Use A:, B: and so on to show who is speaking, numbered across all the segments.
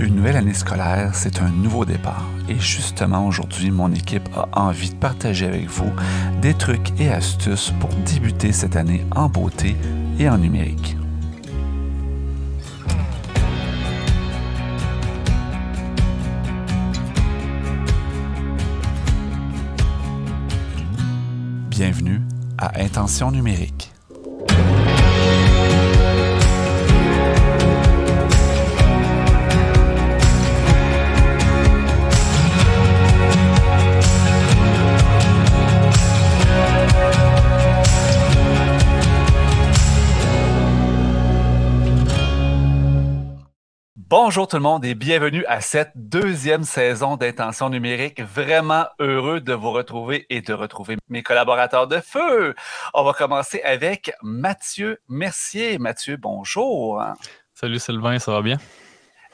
A: Une nouvelle année scolaire, c'est un nouveau départ. Et justement, aujourd'hui, mon équipe a envie de partager avec vous des trucs et astuces pour débuter cette année en beauté et en numérique. Bienvenue à Intention numérique. Bonjour tout le monde et bienvenue à cette deuxième saison d'Intention numérique. Vraiment heureux de vous retrouver et de retrouver mes collaborateurs de feu. On va commencer avec Mathieu Mercier. Mathieu, bonjour.
B: Salut Sylvain, ça va bien?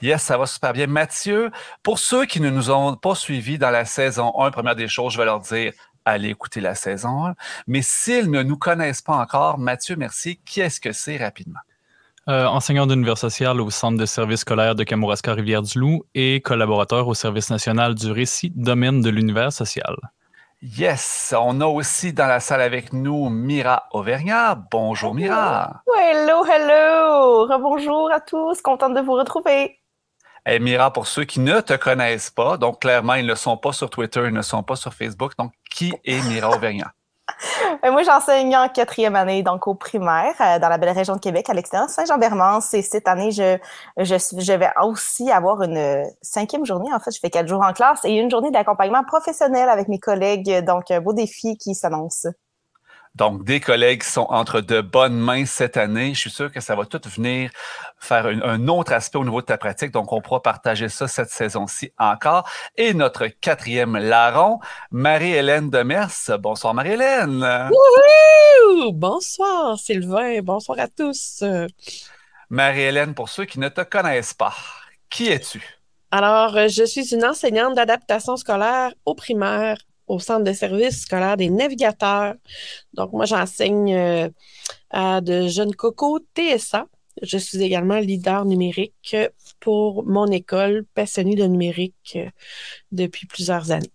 A: Yes, ça va super bien. Mathieu, pour ceux qui ne nous ont pas suivis dans la saison 1, première des choses, je vais leur dire allez écouter la saison 1. Mais s'ils ne nous connaissent pas encore, Mathieu Mercier, qui est-ce que c'est rapidement?
B: Euh, enseignant d'univers social au Centre de services scolaire de Kamouraska Rivière-du-Loup et collaborateur au Service national du récit domaine de l'univers social.
A: Yes, on a aussi dans la salle avec nous Mira Auvergnat. Bonjour Mira.
C: Hello, hello. Bonjour à tous, contente de vous retrouver.
A: Et Mira, pour ceux qui ne te connaissent pas, donc clairement, ils ne sont pas sur Twitter, ils ne sont pas sur Facebook. Donc, qui est Mira Auvergnat?
C: Euh, moi, j'enseigne en quatrième année, donc au primaire, euh, dans la belle région de Québec, à l'extérieur Saint-Jean-Bermance. Et cette année, je, vais aussi avoir une cinquième journée. En fait, je fais quatre jours en classe et une journée d'accompagnement professionnel avec mes collègues. Donc, un beau défi qui s'annonce.
A: Donc, des collègues sont entre de bonnes mains cette année. Je suis sûr que ça va tout venir faire un, autre aspect au niveau de ta pratique. Donc, on pourra partager ça cette saison-ci encore. Et notre quatrième larron, Marie-Hélène Demers. Bonsoir, Marie-Hélène.
D: Bonsoir, Sylvain. Bonsoir à tous.
A: Marie-Hélène, pour ceux qui ne te connaissent pas, qui es-tu?
D: Alors, je suis une enseignante d'adaptation scolaire au primaire au Centre de services scolaires des navigateurs. Donc, moi, j'enseigne euh, à de jeunes cocos TSA. Je suis également leader numérique pour mon école passionnée de numérique euh, depuis plusieurs années.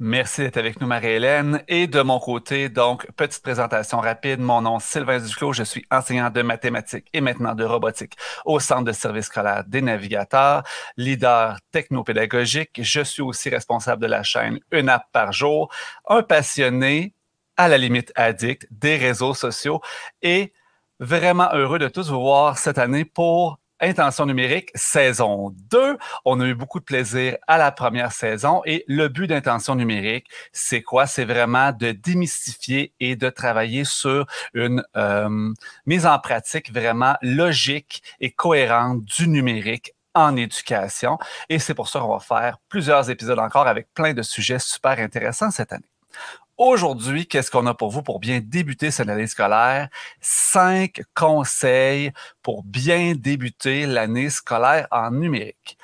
A: Merci d'être avec nous, Marie-Hélène. Et de mon côté, donc, petite présentation rapide. Mon nom, Sylvain Duclos. Je suis enseignant de mathématiques et maintenant de robotique au Centre de services scolaires des navigateurs, leader technopédagogique. Je suis aussi responsable de la chaîne Une app par jour, un passionné, à la limite addict, des réseaux sociaux et vraiment heureux de tous vous voir cette année pour Intention numérique, saison 2. On a eu beaucoup de plaisir à la première saison et le but d'Intention numérique, c'est quoi? C'est vraiment de démystifier et de travailler sur une euh, mise en pratique vraiment logique et cohérente du numérique en éducation. Et c'est pour ça qu'on va faire plusieurs épisodes encore avec plein de sujets super intéressants cette année. Aujourd'hui, qu'est-ce qu'on a pour vous pour bien débuter cette année scolaire? Cinq conseils pour bien débuter l'année scolaire en numérique.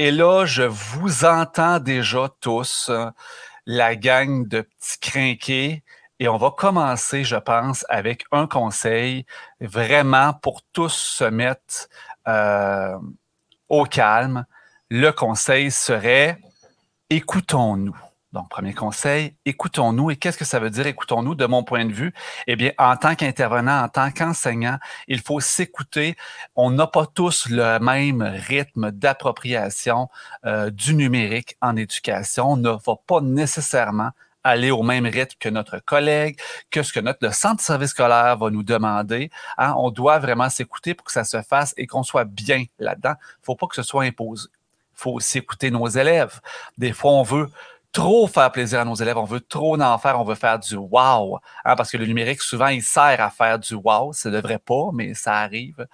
A: Et là, je vous entends déjà tous, la gang de petits crinqués. Et on va commencer, je pense, avec un conseil vraiment pour tous se mettre euh, au calme. Le conseil serait écoutons-nous. Donc, premier conseil, écoutons-nous. Et qu'est-ce que ça veut dire écoutons-nous de mon point de vue? Eh bien, en tant qu'intervenant, en tant qu'enseignant, il faut s'écouter. On n'a pas tous le même rythme d'appropriation euh, du numérique en éducation. On ne va pas nécessairement aller au même rythme que notre collègue, que ce que notre le centre de service scolaire va nous demander. Hein. On doit vraiment s'écouter pour que ça se fasse et qu'on soit bien là-dedans. Il ne faut pas que ce soit imposé. Il faut aussi écouter nos élèves. Des fois, on veut trop faire plaisir à nos élèves, on veut trop en faire, on veut faire du wow. Hein, parce que le numérique, souvent, il sert à faire du wow. Ça devrait pas, mais ça arrive.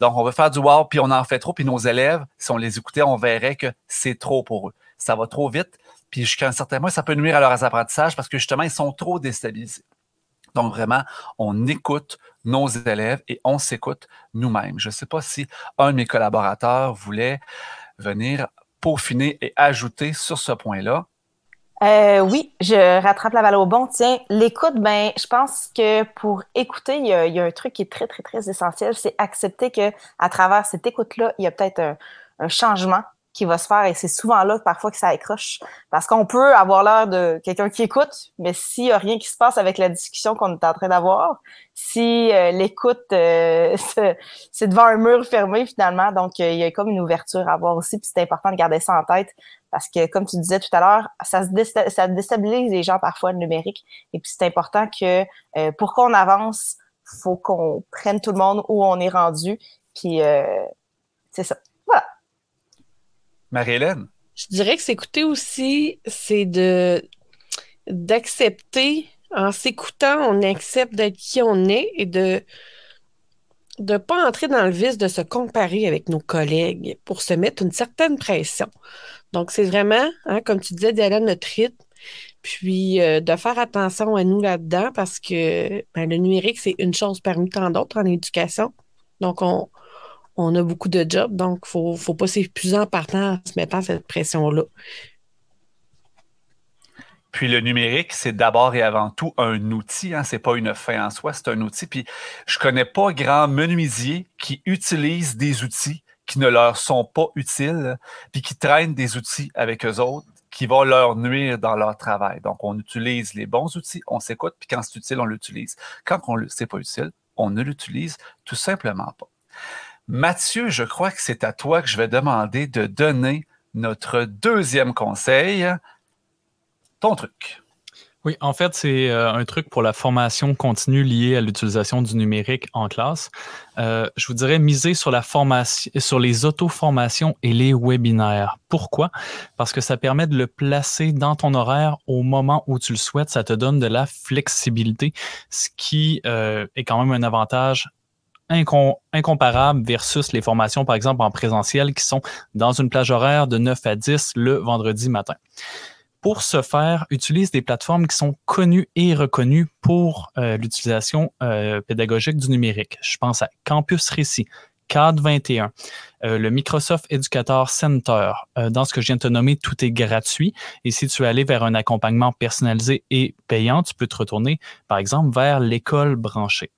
A: Donc, on veut faire du wow, puis on en fait trop, puis nos élèves, si on les écoutait, on verrait que c'est trop pour eux. Ça va trop vite, puis jusqu'à un certain point, ça peut nuire à leurs apprentissages parce que justement, ils sont trop déstabilisés. Donc, vraiment, on écoute nos élèves et on s'écoute nous-mêmes. Je ne sais pas si un de mes collaborateurs voulait venir peaufiner et ajouter sur ce point-là.
C: Euh, oui, je rattrape la balle au bon. Tiens, l'écoute, ben, je pense que pour écouter, il y, a, un truc qui est très, très, très essentiel, c'est accepter que à travers cette écoute-là, il y a peut-être un changement qui va se faire et c'est souvent là parfois que ça accroche. Parce qu'on peut avoir l'air de quelqu'un qui écoute, mais s'il n'y a rien qui se passe avec la discussion qu'on est en train d'avoir, si euh, l'écoute, euh, c'est devant un mur fermé finalement, donc euh, il y a comme une ouverture à avoir aussi, puis c'est important de garder ça en tête parce que, comme tu disais tout à l'heure, ça, ça déstabilise les gens parfois le numérique et puis c'est important que pour qu'on avance, faut qu'on prenne tout le monde où on est rendu, puis c'est ça.
A: Marie-Hélène?
D: Je dirais que s'écouter aussi, c'est de d'accepter, en s'écoutant, on accepte d'être qui on est et de ne pas entrer dans le vice de se comparer avec nos collègues pour se mettre une certaine pression. Donc, c'est vraiment, hein, comme tu disais, d'aller à notre rythme, puis euh, de faire attention à nous là-dedans parce que ben, le numérique, c'est une chose parmi tant d'autres en éducation. Donc, on, on a beaucoup de jobs, donc il ne faut pas s'épuiser en partant en se mettant cette pression-là.
A: Puis le numérique, c'est d'abord et avant tout un outil, hein, c'est pas une fin en soi, c'est un outil. Puis je connais pas grand menuisier qui utilise des outils qui ne leur sont pas utiles, puis qui traînent des outils avec eux autres qui vont leur nuire dans leur travail. Donc, on utilise les bons outils, on s'écoute, puis quand c'est utile, on l'utilise. Quand c'est pas utile, on ne l'utilise tout simplement pas. Mathieu, je crois que c'est à toi que je vais demander de donner notre deuxième conseil, ton truc.
B: Oui, en fait, c'est euh, un truc pour la formation continue liée à l'utilisation du numérique en classe. Euh, je vous dirais miser sur la formation, sur les auto-formations et les webinaires. Pourquoi? Parce que ça permet de le placer dans ton horaire au moment où tu le souhaites. Ça te donne de la flexibilité, ce qui euh, est quand même un avantage incomparable versus les formations, par exemple, en présentiel qui sont dans une plage horaire de 9 à 10 le vendredi matin. Pour ce faire, utilise des plateformes qui sont connues et reconnues pour euh, l'utilisation euh, pédagogique du numérique. Je pense à Campus Récit, CAD 21, euh, le Microsoft Educator Center. dans ce que je viens de te nommer, tout est gratuit. Et si tu veux aller vers un accompagnement personnalisé et payant, tu peux te retourner, par exemple, vers l'école branchée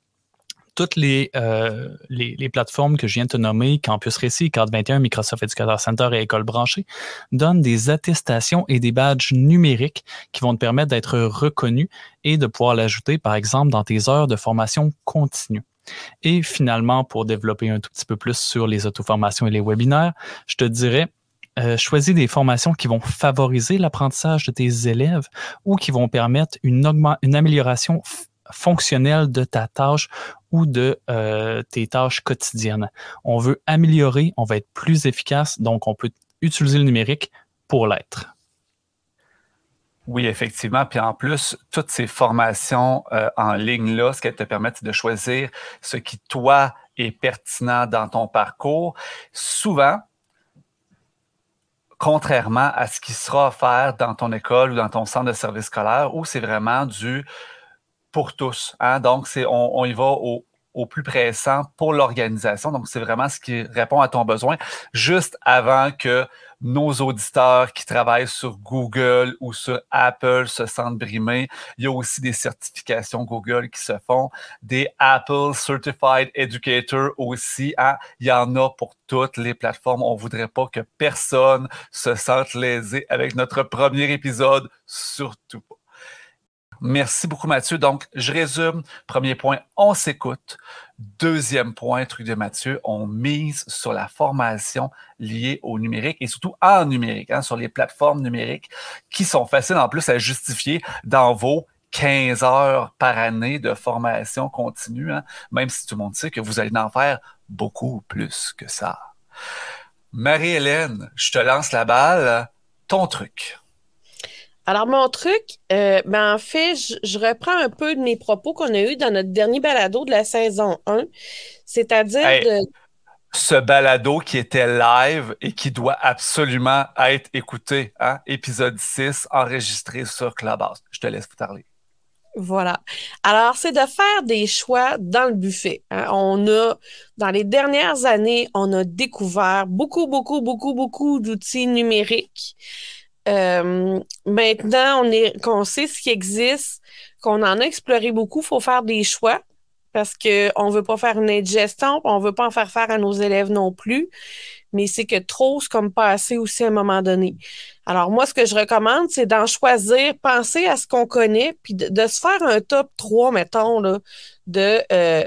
B: toutes euh, les, les, plateformes que je viens de te nommer, Campus Récit, Card 21, Microsoft Educator Center et École branchée, donnent des attestations et des badges numériques qui vont te permettre d'être reconnu et de pouvoir l'ajouter, par exemple, dans tes heures de formation continue. Et finalement, pour développer un tout petit peu plus sur les auto-formations et les webinaires, je te dirais, euh, choisis des formations qui vont favoriser l'apprentissage de tes élèves ou qui vont permettre une amélioration fonctionnelle de ta tâche de euh, tes tâches quotidiennes. On veut améliorer, on va être plus efficace, donc on peut utiliser le numérique pour l'être.
A: Oui, effectivement. Puis en plus, toutes ces formations euh, en ligne-là, ce qu'elles te permettent de choisir ce qui, toi, est pertinent dans ton parcours. Souvent, contrairement à ce qui sera offert dans ton école ou dans ton centre de service scolaire, où c'est vraiment du pour tous. Hein? Donc, on, y va au, plus pressant pour l'organisation. Donc, c'est vraiment ce qui répond à ton besoin juste avant que nos auditeurs qui travaillent sur Google ou sur Apple se sentent brimés. Il y a aussi des certifications Google qui se font, des Apple Certified Educator aussi. Hein? Il y en a pour toutes les plateformes. On voudrait pas que personne se sente lésé avec notre premier épisode, surtout pas. Merci beaucoup, Mathieu. Donc, je résume. Premier point, on s'écoute. Deuxième point, truc de Mathieu, on mise sur la formation liée au numérique et surtout en numérique, hein, sur les plateformes numériques qui sont faciles en plus à justifier dans vos 15 heures par année de formation continue, hein, même si tout le monde sait que vous allez en faire beaucoup plus que ça. Marie-Hélène, je te lance la balle. Ton truc.
D: Alors, mon truc, euh, ben, en fait, je, reprends un peu de mes propos qu'on a eus dans notre dernier balado de la saison 1, c'est-à-dire de...
A: Ce balado qui était live et qui doit absolument être écouté, hein? épisode 6, enregistré sur Clubhouse. Je te laisse vous parler.
D: Voilà. Alors, c'est de faire des choix dans le buffet. Hein. On a, dans les dernières années, on a découvert beaucoup, beaucoup, beaucoup, beaucoup d'outils numériques. Euh, maintenant, on est, qu'on sait ce qui existe, qu'on en a exploré beaucoup, il faut faire des choix parce qu'on ne veut pas faire une indigestion, on ne veut pas en faire faire à nos élèves non plus, mais c'est que trop, c'est comme pas assez aussi à un moment donné. Alors moi, ce que je recommande, c'est d'en choisir, penser à ce qu'on connaît, puis de, se faire un top 3, mettons, là, de euh,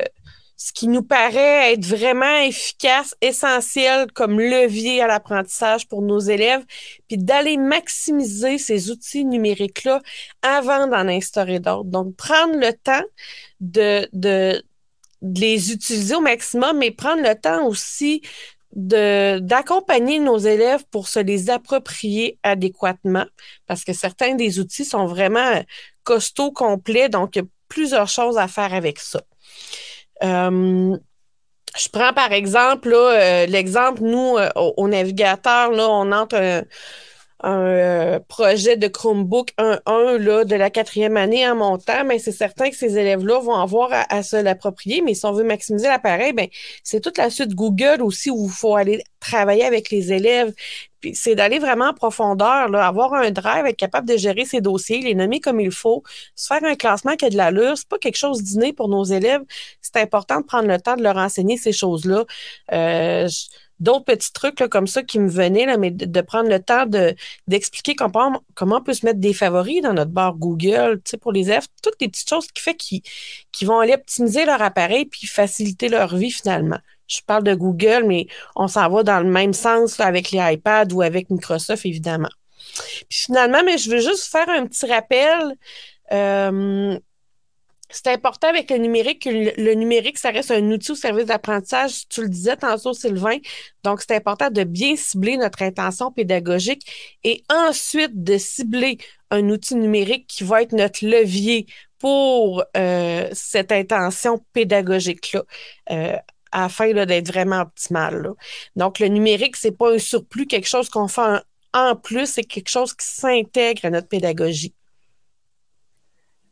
D: ce qui nous paraît être vraiment efficace, essentiel comme levier à l'apprentissage pour nos élèves, puis d'aller maximiser ces outils numériques-là avant d'en instaurer d'autres. Donc, prendre le temps de, de, de les utiliser au maximum, mais prendre le temps aussi d'accompagner nos élèves pour se les approprier adéquatement parce que certains des outils sont vraiment costauds complets donc il y a plusieurs choses à faire avec ça. Euh, je prends par exemple euh, l'exemple, nous, euh, au, navigateur, là, on entre un, projet de Chromebook 1.1 de la quatrième année en montant, mais c'est certain que ces élèves-là vont avoir à, se l'approprier. Mais si on veut maximiser l'appareil, ben, c'est toute la suite Google aussi où il faut aller travailler avec les élèves c'est d'aller vraiment en profondeur, là, avoir un drive, être capable de gérer ses dossiers, les nommer comme il faut, se faire un classement qui a de l'allure. C'est pas quelque chose d'inné pour nos élèves. C'est important de prendre le temps de leur enseigner ces choses-là. Euh, d'autres petits trucs là, comme ça qui me venaient, là, mais de, prendre le temps de, d'expliquer comment, comment on peut se mettre des favoris dans notre barre Google, pour les élèves, toutes les petites choses qui fait qu'ils, qui vont aller optimiser leur appareil puis faciliter leur vie finalement je parle de Google, mais on s'en va dans le même sens avec les iPads ou avec Microsoft, évidemment. Puis finalement, mais je veux juste faire un petit rappel. Euh, c'est important avec le numérique que le, numérique, ça reste un outil au service d'apprentissage. Tu le disais tantôt, Sylvain. Donc, c'est important de bien cibler notre intention pédagogique et ensuite de cibler un outil numérique qui va être notre levier pour euh, cette intention pédagogique-là. Euh, afin d'être vraiment optimal. Donc, le numérique, c'est pas un surplus, quelque chose qu'on fait en plus, c'est quelque chose qui s'intègre à notre pédagogie.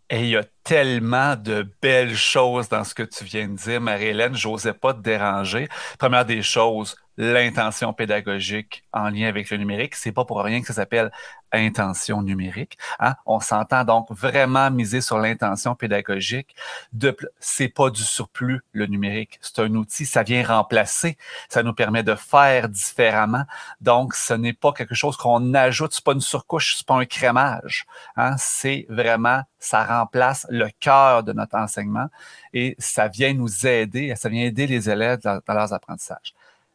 A: Et il y a tellement de belles choses dans ce que tu viens de dire, Marie-Hélène. J'osais pas te déranger. Première des choses, l'intention pédagogique en lien avec le numérique. C'est pas pour rien que ça s'appelle intention numérique. Hein? On s'entend donc vraiment miser sur l'intention pédagogique. De, c'est pas du surplus le numérique. C'est un outil, ça vient remplacer. Ça nous permet de faire différemment. Donc, ce n'est pas quelque chose qu'on ajoute. C'est pas une surcouche, c'est pas un crémage. Hein? C'est vraiment, ça remplace le cœur de notre enseignement et ça vient nous aider. Ça vient aider les élèves dans leurs apprentissages.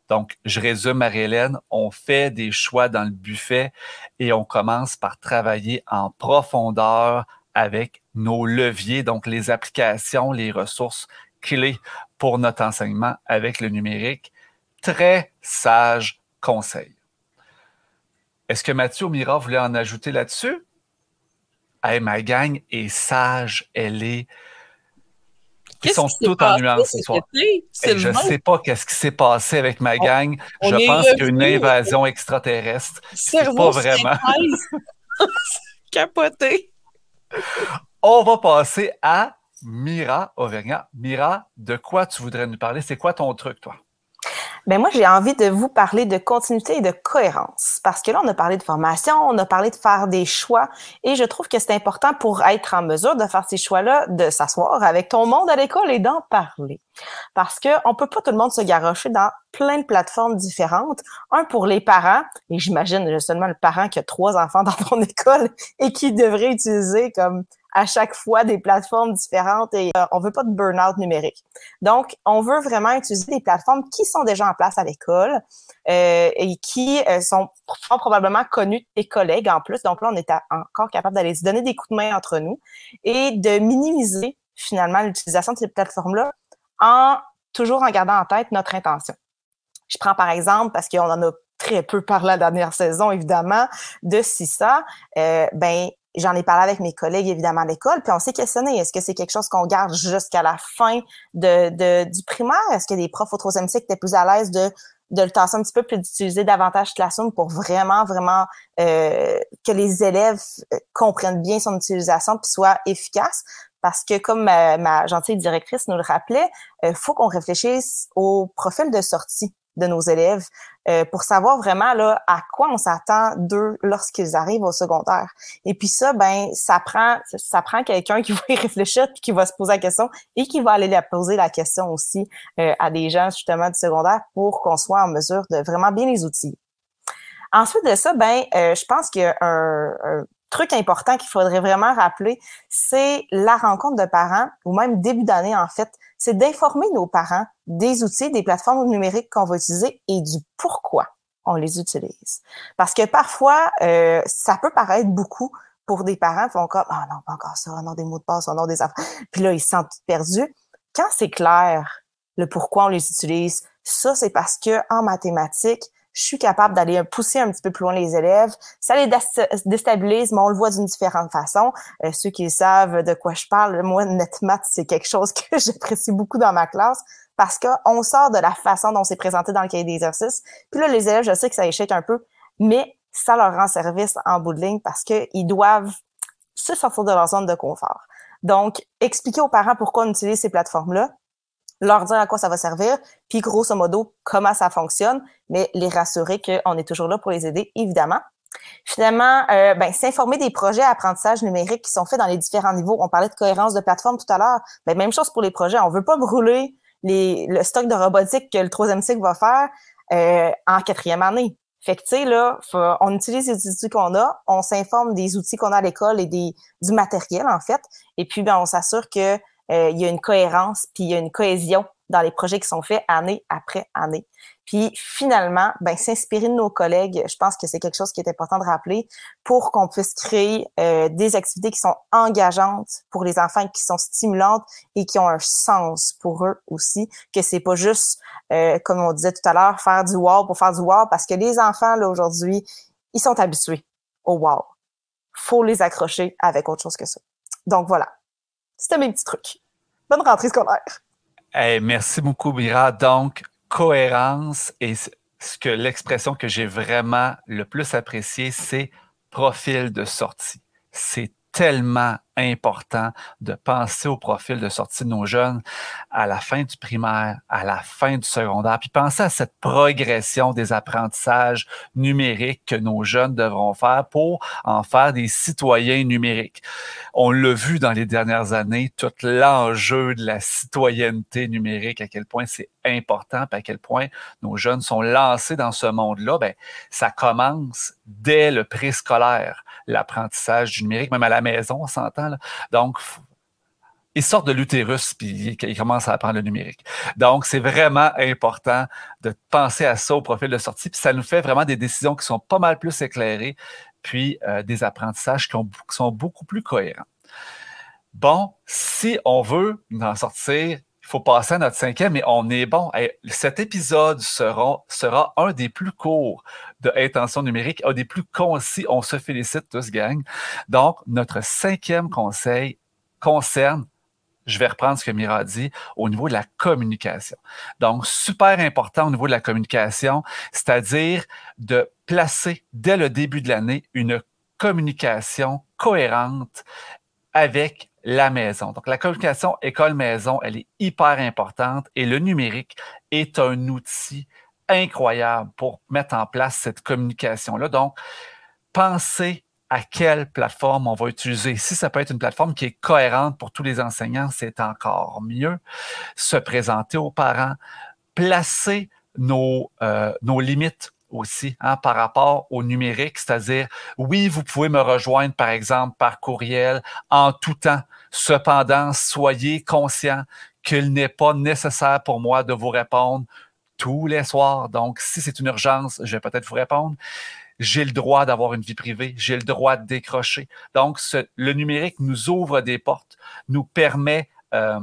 A: Donc, je résume, Marie-Hélène, on fait des choix dans le buffet et on commence par travailler en profondeur avec nos leviers, donc les applications, les ressources clés pour notre enseignement avec le numérique. Très sage conseil. Est-ce que Mathieu Mira voulait en ajouter là-dessus? Hey, ma gang est sage, elle est
D: ils sont tous en nuance ce soir.
A: je ne sais pas qu'est-ce qui s'est passé avec ma gang. je pense qu'il y a une invasion extraterrestre. C'est pas vraiment.
D: Capoté.
A: On va passer à Mira Auvergnat. Mira, de quoi tu voudrais nous parler? C'est quoi ton truc, toi?
C: Ben moi, j'ai envie de vous parler de continuité et de cohérence. Parce que là, on a parlé de formation, on a parlé de faire des choix. Et je trouve que c'est important pour être en mesure de faire ces choix-là, de s'asseoir avec ton monde à l'école et d'en parler. Parce que on peut pas tout le monde se garrocher dans plein de plateformes différentes. Un pour les parents, et j'imagine seulement le parent qui a trois enfants dans ton école et qui devrait utiliser comme à chaque fois des plateformes différentes et euh, on veut pas de burn-out numérique. Donc, on veut vraiment utiliser des plateformes qui sont déjà en place à l'école euh, et qui euh, sont, probablement connues des collègues en plus. Donc là, on est encore capable d'aller se donner des coups de main entre nous et de minimiser finalement l'utilisation de ces plateformes-là en toujours en gardant en tête notre intention. Je prends par exemple, parce qu'on en a très peu parlé la dernière saison, évidemment, de CISA, euh, ben J'en ai parlé avec mes collègues, évidemment, à l'école, puis on s'est questionné. Est-ce que c'est quelque chose qu'on garde jusqu'à la fin de, de du primaire? Est-ce que les profs au troisième cycle étaient plus à l'aise de, de le tasser un petit peu, puis d'utiliser davantage Classroom pour vraiment, vraiment euh, que les élèves euh, comprennent bien son utilisation puis soient efficaces? Parce que, comme ma, ma gentille directrice nous le rappelait, il euh, faut qu'on réfléchisse au profil de sortie de nos élèves euh, pour savoir vraiment là à quoi on s'attend d'eux lorsqu'ils arrivent au secondaire. Et puis ça, ben ça prend ça prend quelqu'un qui va y réfléchir puis qui va se poser la question et qui va aller la poser la question aussi euh, à des gens justement du secondaire pour qu'on soit en mesure de vraiment bien les outiller. Ensuite de ça, ben euh, je pense qu'il truc important qu'il faudrait vraiment rappeler, c'est la rencontre de parents ou même début d'année en fait c'est d'informer nos parents des outils, des plateformes numériques qu'on va utiliser et du pourquoi on les utilise. Parce que parfois, euh, ça peut paraître beaucoup pour des parents qui font comme Ah non, pas encore ça, non, des mots de passe, non, des affaires. Puis là, ils se sentent perdus. Quand c'est clair le pourquoi on les utilise, ça, c'est parce que en mathématiques, je suis capable d'aller pousser un petit peu plus loin les élèves. Ça les déstabilise, mais on le voit d'une différente façon. Euh, ceux qui savent de quoi je parle, moi, NetMath, c'est quelque chose que j'apprécie beaucoup dans ma classe parce qu'on sort de la façon dont c'est présenté dans le cahier d'exercice. Puis là, les élèves, je sais que ça échec un peu, mais ça leur rend service en bout de ligne parce qu'ils doivent se sortir de leur zone de confort. Donc, expliquer aux parents pourquoi on utilise ces plateformes-là, leur dire à quoi ça va servir, puis grosso modo comment ça fonctionne, mais les rassurer qu'on est toujours là pour les aider, évidemment. Finalement, euh, ben, s'informer des projets apprentissage numérique qui sont faits dans les différents niveaux. On parlait de cohérence de plateforme tout à l'heure. Ben, même chose pour les projets. On veut pas brûler les, le stock de robotique que le troisième cycle va faire euh, en quatrième année. Fait que, tu sais, là, on utilise les outils qu'on a, on s'informe des outils qu'on a à l'école et du matériel, en fait. Et puis, ben, on s'assure que euh, il y a une cohérence, puis il y a une cohésion dans les projets qui sont faits année après année. Puis finalement, ben, s'inspirer de nos collègues, je pense que c'est quelque chose qui est important de rappeler pour qu'on puisse créer euh, des activités qui sont engageantes pour les enfants, qui sont stimulantes et qui ont un sens pour eux aussi, que c'est pas juste, euh, comme on disait tout à l'heure, faire du wow pour faire du wow, parce que les enfants, là, aujourd'hui, ils sont habitués au wow. Faut les accrocher avec autre chose que ça. Donc voilà. C'était mes petits trucs. Bonne rentrée scolaire.
A: merci beaucoup, Mira. Donc, cohérence et ce que l'expression que j'ai vraiment le plus appréciée, c'est profil de sortie. C'est tellement important de penser au profil de sortie de nos jeunes à la fin du primaire, à la fin du secondaire, puis penser à cette progression des apprentissages numériques que nos jeunes devront faire pour en faire des citoyens numériques. On l'a vu dans les dernières années, tout l'enjeu de la citoyenneté numérique, à quel point c'est important, puis à quel point nos jeunes sont lancés dans ce monde-là, ben, ça commence dès le préscolaire, l'apprentissage du numérique, même à la maison, on s'entend donc, ils sortent de l'utérus puis ils commencent à apprendre le numérique. Donc, c'est vraiment important de penser à ça au profil de sortie. Puis ça nous fait vraiment des décisions qui sont pas mal plus éclairées, puis euh, des apprentissages qui, sont beaucoup plus cohérents. Bon, si on veut en sortir, faut passer à notre cinquième et on est bon. cet épisode sera, un des plus courts de Intention numérique, un des plus concis. On se félicite tous, gang. Donc, notre cinquième conseil concerne je vais reprendre ce que Mira a dit au niveau de la communication. Donc, super important au niveau de la communication, c'est-à-dire de placer dès le début de l'année une communication cohérente avec la maison. Donc, la communication école-maison, elle est hyper importante et le numérique est un outil incroyable pour mettre en place cette communication-là. Donc, pensez à quelle plateforme on va utiliser. Si ça peut être une plateforme qui est cohérente pour tous les enseignants, c'est encore mieux. Se présenter aux parents, placer nos, euh, nos limites aussi hein, par rapport au numérique, c'est-à-dire, oui, vous pouvez me rejoindre, par exemple, par courriel en tout temps. Cependant, soyez conscient qu'il n'est pas nécessaire pour moi de vous répondre tous les soirs. Donc, si c'est une urgence, je vais peut-être vous répondre. J'ai le droit d'avoir une vie privée, j'ai le droit de décrocher. Donc, le numérique nous ouvre des portes, nous permet euh,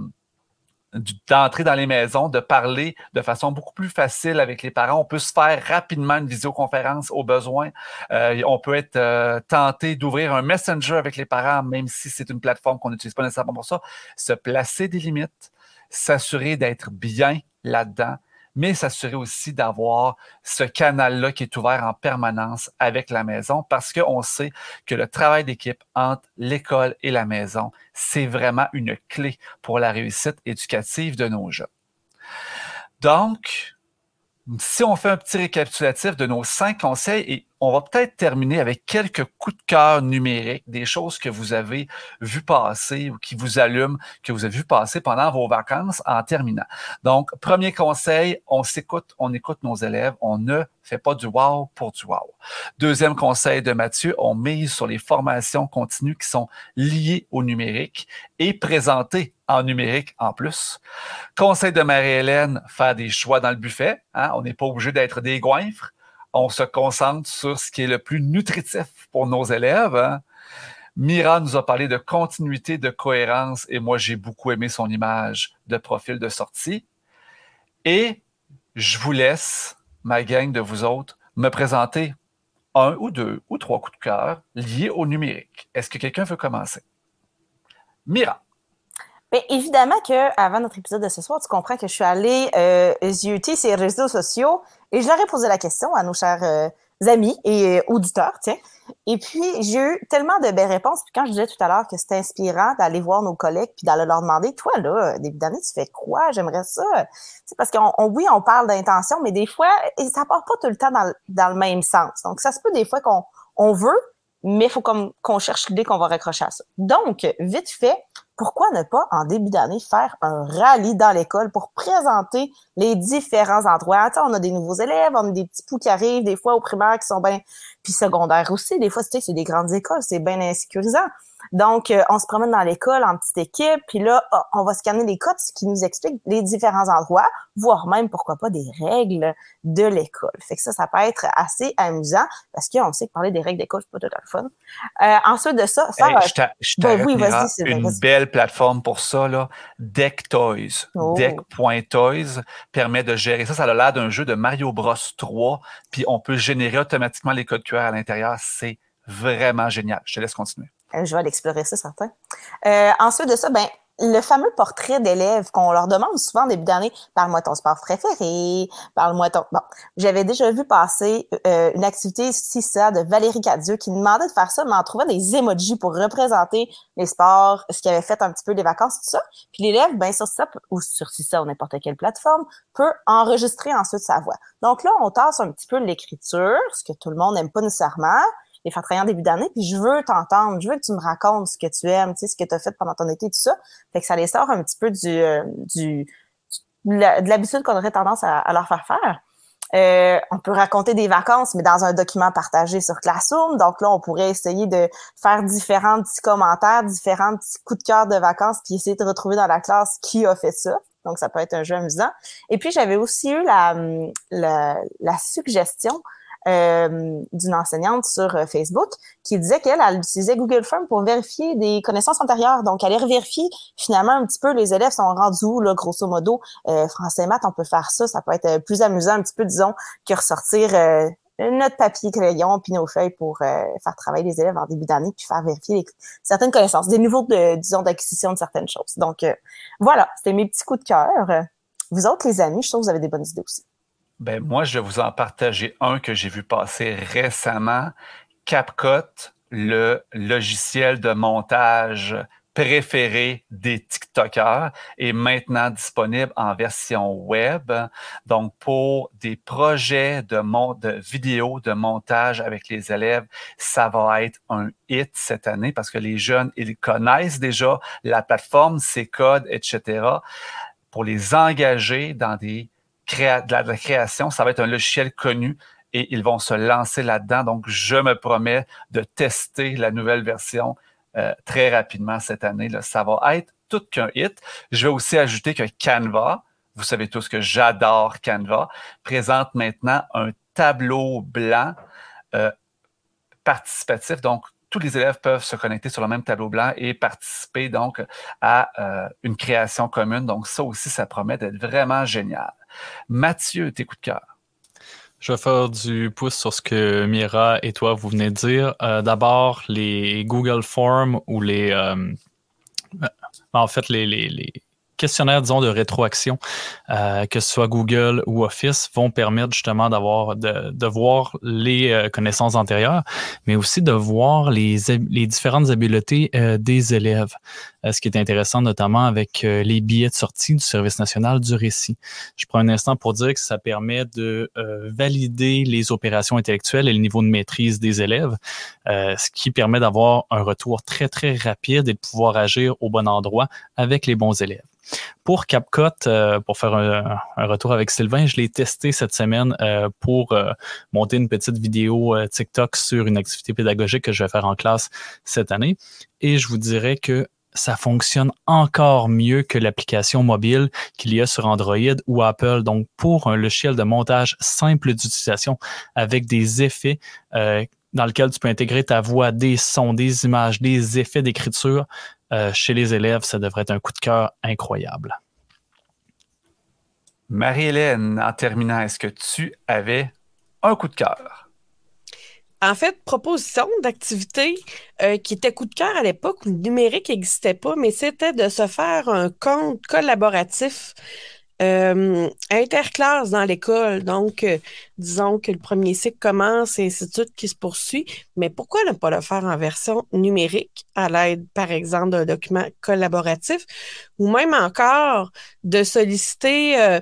A: d'entrer dans les maisons, de parler de façon beaucoup plus facile avec les parents. On peut se faire rapidement une visioconférence au besoin. Euh, on peut être euh, tenté d'ouvrir un messenger avec les parents, même si c'est une plateforme qu'on n'utilise pas nécessairement pour ça. Se placer des limites, s'assurer d'être bien là-dedans mais s'assurer aussi d'avoir ce canal-là qui est ouvert en permanence avec la maison parce qu'on sait que le travail d'équipe entre l'école et la maison, c'est vraiment une clé pour la réussite éducative de nos jeunes. Donc, si on fait un petit récapitulatif de nos cinq conseils et on va peut-être terminer avec quelques coups de cœur numériques, des choses que vous avez vues passer ou qui vous allument, que vous avez vu passer pendant vos vacances en terminant. Donc, premier conseil, on s'écoute, on écoute nos élèves, on ne fait pas du wow pour du wow. Deuxième conseil de Mathieu, on mise sur les formations continues qui sont liées au numérique et présentées en numérique en plus. Conseil de Marie-Hélène, faire des choix dans le buffet. Hein? On n'est pas obligé d'être des goinfres on se concentre sur ce qui est le plus nutritif pour nos élèves. Hein. Mira nous a parlé de continuité, de cohérence, et moi, j'ai beaucoup aimé son image de profil de sortie. Et je vous laisse, ma gang de vous autres, me présenter un ou deux ou trois coups de cœur liés au numérique. Est-ce que quelqu'un veut commencer? Mira.
C: Bien, évidemment que avant notre épisode de ce soir, tu comprends que je suis allée euh, zioter ces réseaux sociaux et je leur ai posé la question à nos chers euh, amis et euh, auditeurs, tiens. Et puis, j'ai eu tellement de belles réponses. Puis quand je disais tout à l'heure que c'était inspirant d'aller voir nos collègues puis d'aller leur demander, toi, là, début d'année, tu fais quoi? J'aimerais ça. C'est parce qu'on, oui, on parle d'intention, mais des fois, ça part pas tout le temps dans, dans le même sens. Donc, ça se peut des fois qu'on on veut, mais il faut comme qu'on cherche l'idée qu'on va raccrocher à ça. Donc, vite fait, pourquoi ne pas, en début d'année, faire un rallye dans l'école pour présenter les différents endroits? on a des nouveaux élèves, on a des petits poux qui arrivent, des fois au primaire qui sont bien, puis secondaire aussi, des fois, c'est des grandes écoles, c'est bien insécurisant. Donc, euh, on se promène dans l'école en petite équipe, puis là, ah, on va scanner les codes qui nous expliquent les différents endroits, voire même, pourquoi pas, des règles de l'école. Fait que ça, ça peut être assez amusant, parce qu'on sait que parler des règles d'école, c'est pas tout le fun. Euh, ensuite de ça,
A: faire... je ben oui, Une belle plateforme pour ça, là, Deck Toys. Oh. Deck.toys permet de gérer ça. Ça a l'air d'un jeu de Mario Bros 3, puis on peut générer automatiquement les codes QR à l'intérieur. C'est vraiment génial. Je te laisse continuer.
C: Euh, je vais aller explorer ça, certain. Euh, ensuite de ça, ben, le fameux portrait d'élèves qu'on leur demande souvent début d'année, parle-moi ton sport préféré, parle-moi ton... Bon, j'avais déjà vu passer euh, une activité ça de Valérie Cadieux qui demandait de faire ça, mais en trouvant des emojis pour représenter les sports, ce qui avait fait un petit peu les vacances, tout ça. Puis l'élève, ben sur ça, ou sur ça ou n'importe quelle plateforme, peut enregistrer ensuite sa voix. Donc là, on tasse un petit peu l'écriture, ce que tout le monde n'aime pas nécessairement, les travailler en début d'année, puis je veux t'entendre, je veux que tu me racontes ce que tu aimes, tu sais, ce que tu as fait pendant ton été, tout ça. Fait que ça les sort un petit peu du, euh, du de l'habitude qu'on aurait tendance à, leur faire faire. Euh, on peut raconter des vacances, mais dans un document partagé sur Classroom. Donc là, on pourrait essayer de faire différents petits commentaires, différents petits coups de cœur de vacances, puis essayer de retrouver dans la classe qui a fait ça. Donc, ça peut être un jeu amusant. Et puis, j'avais aussi eu la, la, la suggestion euh, d'une enseignante sur euh, Facebook qui disait qu'elle elle utilisait Google Form pour vérifier des connaissances antérieures. Donc, elle vérifier finalement un petit peu les élèves sont rendus où, là, grosso modo. Euh, français maths, on peut faire ça. Ça peut être plus amusant un petit peu, disons, que ressortir notre papier crayon puis nos feuilles pour faire travailler les élèves en début d'année puis faire vérifier certaines connaissances, des niveaux de disons d'acquisition de certaines choses. Donc voilà, c'était mes petits coups de cœur. Vous autres les amis, je trouve que vous avez des bonnes idées aussi.
A: Ben, moi, je vais vous en partager un que j'ai vu passer récemment. CapCut, le logiciel de montage préféré des TikTokers est maintenant disponible en version web. Donc, pour des projets de, de vidéos, de montage avec les élèves, ça va être un hit cette année parce que les jeunes, ils connaissent déjà la plateforme, ses codes, etc. Pour les engager dans des de la, création, ça va être un logiciel connu et ils vont se lancer là-dedans. Donc, je me promets de tester la nouvelle version euh, très rapidement cette année. Là. Ça va être tout qu'un hit. Je vais aussi ajouter que Canva, vous savez tous que j'adore Canva, présente maintenant un tableau blanc euh, participatif. Donc, tous les élèves peuvent se connecter sur le même tableau blanc et participer donc à euh, une création commune. Donc, ça aussi, ça promet d'être vraiment génial. Mathieu, tes coups de cœur.
B: Je vais faire du pouce sur ce que Mira et toi vous venez de dire. Euh, d'abord, les Google Forms ou les. Euh, en fait, les, questionnaires, disons, de rétroaction, euh, que ce soit Google ou Office, vont permettre justement d'avoir de, de, voir les euh, connaissances antérieures, mais aussi de voir les, les différentes habiletés euh, des élèves. Euh, ce qui est intéressant notamment avec euh, les billets de sortie du service national du récit. Je prends un instant pour dire que ça permet de valider les opérations intellectuelles et le niveau de maîtrise des élèves, ce qui permet d'avoir un retour très, très rapide et de pouvoir agir au bon endroit avec les bons élèves. Pour CapCut, euh, pour faire un, retour avec Sylvain, je l'ai testé cette semaine euh, pour euh, monter une petite vidéo TikTok sur une activité pédagogique que je vais faire en classe cette année. Et je vous dirais que ça fonctionne encore mieux que l'application mobile qu'il y a sur Android ou Apple. Donc, pour un logiciel de montage simple d'utilisation avec des effets dans lequel tu peux intégrer ta voix, des sons, des images, des effets d'écriture, euh, chez les élèves, ça devrait être un coup de cœur incroyable.
A: Marie-Hélène, en terminant, est-ce que tu avais un coup de cœur?
D: En fait, proposition d'activité euh, qui était coup de cœur à l'époque où le numérique n'existait pas, mais c'était de se faire un compte collaboratif euh, interclasse dans l'école. Donc, disons que le premier cycle commence et c'est tout qui se poursuit. Mais pourquoi ne pas le faire en version numérique à l'aide, par exemple, d'un document collaboratif ou même encore de solliciter, euh,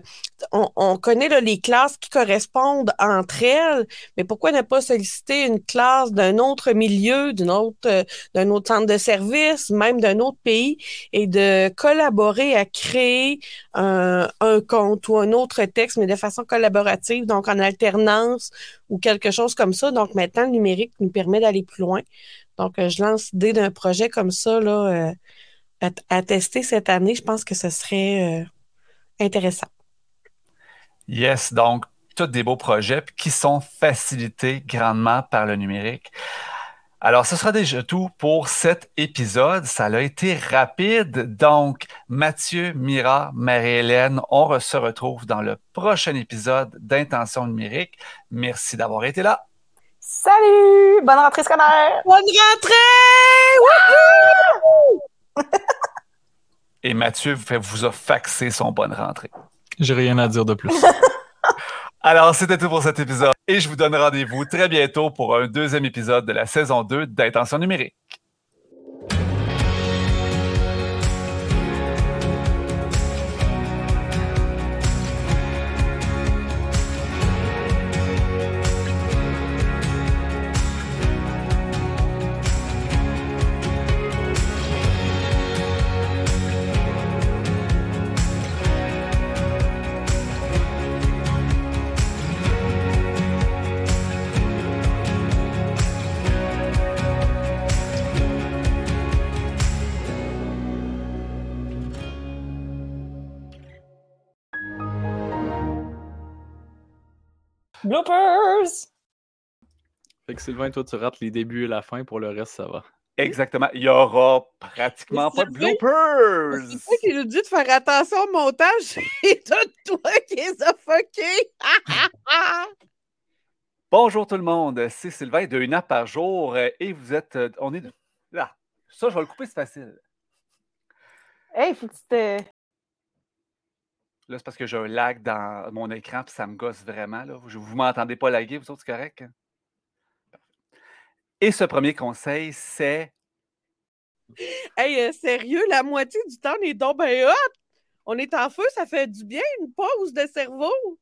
D: on, connaît là, les classes qui correspondent entre elles, mais pourquoi ne pas solliciter une classe d'un autre milieu, d'un autre, euh, d'un autre centre de service, même d'un autre pays et de collaborer à créer un, compte ou un autre texte, mais de façon collaborative, donc en alternance ou quelque chose comme ça. Donc maintenant, le numérique nous permet d'aller plus loin. Donc, euh, je lance l'idée d'un projet comme ça là, euh, à, tester cette année. Je pense que ce serait intéressant.
A: Yes, donc tous des beaux projets qui sont facilités grandement par le numérique. Alors, ce sera déjà tout pour cet épisode. Ça a été rapide. Donc, Mathieu, Mira, Marie-Hélène, on se retrouve dans le prochain épisode d'Intention numérique. Merci d'avoir été là.
C: Salut! Bonne rentrée scolaire!
D: Bonne rentrée!
A: Et Mathieu vous a faxé son bonne rentrée.
B: J'ai rien à dire de plus.
A: Alors, c'était tout pour cet épisode et je vous donne rendez-vous très bientôt pour un deuxième épisode de la saison 2 d'Intention numérique.
C: Bloopers!
B: Fait que Sylvain, toi, tu rates les débuts et la fin, pour le reste, ça va.
A: Exactement. Il n'y aura pratiquement pas de bloopers.
D: C'est toi qui nous dit de faire attention au montage. C'est toi qui les fuckés.
A: Bonjour tout le monde. C'est Sylvain de Une app par jour et vous êtes. Euh, on est. Là. Ça, je vais le couper, c'est facile.
C: Hey, faut que tu te.
A: Là, c'est parce que j'ai un lag dans mon écran, puis ça me gosse vraiment. Là. Vous ne m'entendez pas laguer, vous autres, c'est correct? Hein? Et ce premier conseil, c'est.
D: Hey, euh, sérieux, la moitié du temps, on est donc ben hot! On est en feu, ça fait du bien, une pause de cerveau!